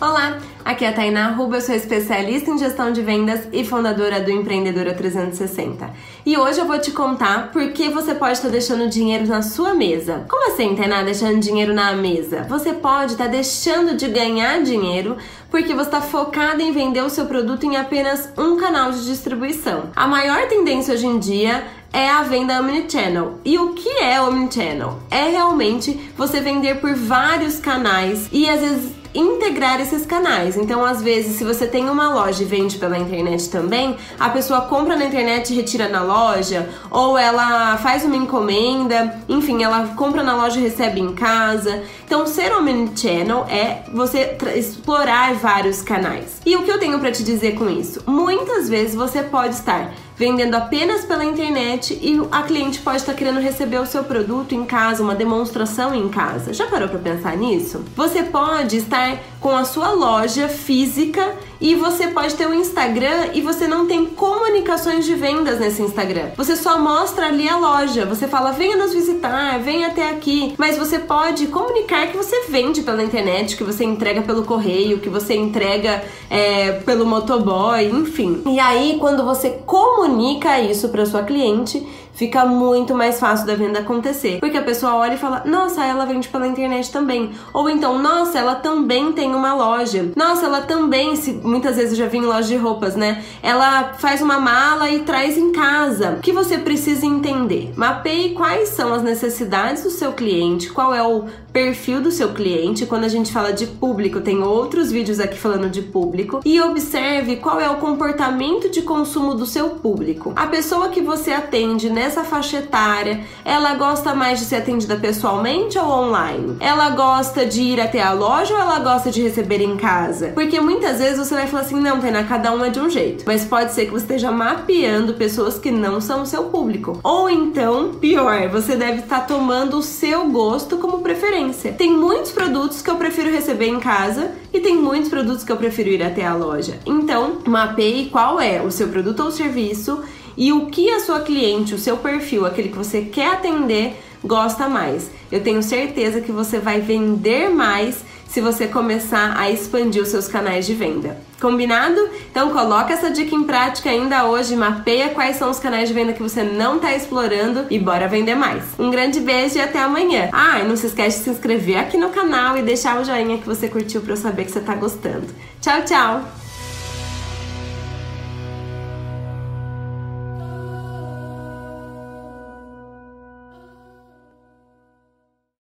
Olá, aqui é a Tainá Ruba, eu sou especialista em gestão de vendas e fundadora do Empreendedora 360. E hoje eu vou te contar por que você pode estar deixando dinheiro na sua mesa. Como assim, Tainá, deixando dinheiro na mesa? Você pode estar deixando de ganhar dinheiro porque você está focado em vender o seu produto em apenas um canal de distribuição. A maior tendência hoje em dia é a venda omnichannel. E o que é omnichannel? É realmente você vender por vários canais e às vezes integrar esses canais. Então, às vezes, se você tem uma loja e vende pela internet também, a pessoa compra na internet e retira na loja, ou ela faz uma encomenda, enfim, ela compra na loja e recebe em casa. Então, ser omnichannel é você explorar vários canais. E o que eu tenho para te dizer com isso? Muitas vezes você pode estar vendendo apenas pela internet e a cliente pode estar querendo receber o seu produto em casa, uma demonstração em casa. Já parou para pensar nisso? Você pode estar com a sua loja física e você pode ter um Instagram e você não tem comunicações de vendas nesse Instagram. Você só mostra ali a loja. Você fala, venha nos visitar, venha até aqui. Mas você pode comunicar que você vende pela internet, que você entrega pelo correio, que você entrega é, pelo motoboy, enfim. E aí, quando você comunica isso para sua cliente, fica muito mais fácil da venda acontecer. Porque a pessoa olha e fala: Nossa, ela vende pela internet também. Ou então, Nossa, ela também tem uma loja. Nossa, ela também, se muitas vezes eu já vi em loja de roupas, né? Ela faz uma mala e traz em casa. O que você precisa entender? Mapeie quais são as necessidades do seu cliente, qual é o perfil do seu cliente. Quando a gente fala de público, tem outros vídeos aqui falando de público. E observe qual é o comportamento de consumo do seu público. A pessoa que você atende nessa faixa etária, ela gosta mais de ser atendida pessoalmente ou online? Ela gosta de ir até a loja ou ela gosta de receber em casa? Porque muitas vezes você vai falar assim: não, Tainá, cada um é de um jeito. Mas pode ser que você esteja mapeando pessoas que não são o seu público. Ou então, pior, você deve estar tomando o seu gosto como preferência preferência. Tem muitos produtos que eu prefiro receber em casa e tem muitos produtos que eu prefiro ir até a loja. Então, mapeie qual é o seu produto ou serviço e o que a sua cliente, o seu perfil, aquele que você quer atender, gosta mais. Eu tenho certeza que você vai vender mais se você começar a expandir os seus canais de venda. Combinado? Então coloca essa dica em prática ainda hoje, mapeia quais são os canais de venda que você não está explorando e bora vender mais. Um grande beijo e até amanhã. Ah, e não se esquece de se inscrever aqui no canal e deixar o joinha que você curtiu para eu saber que você está gostando. Tchau, tchau!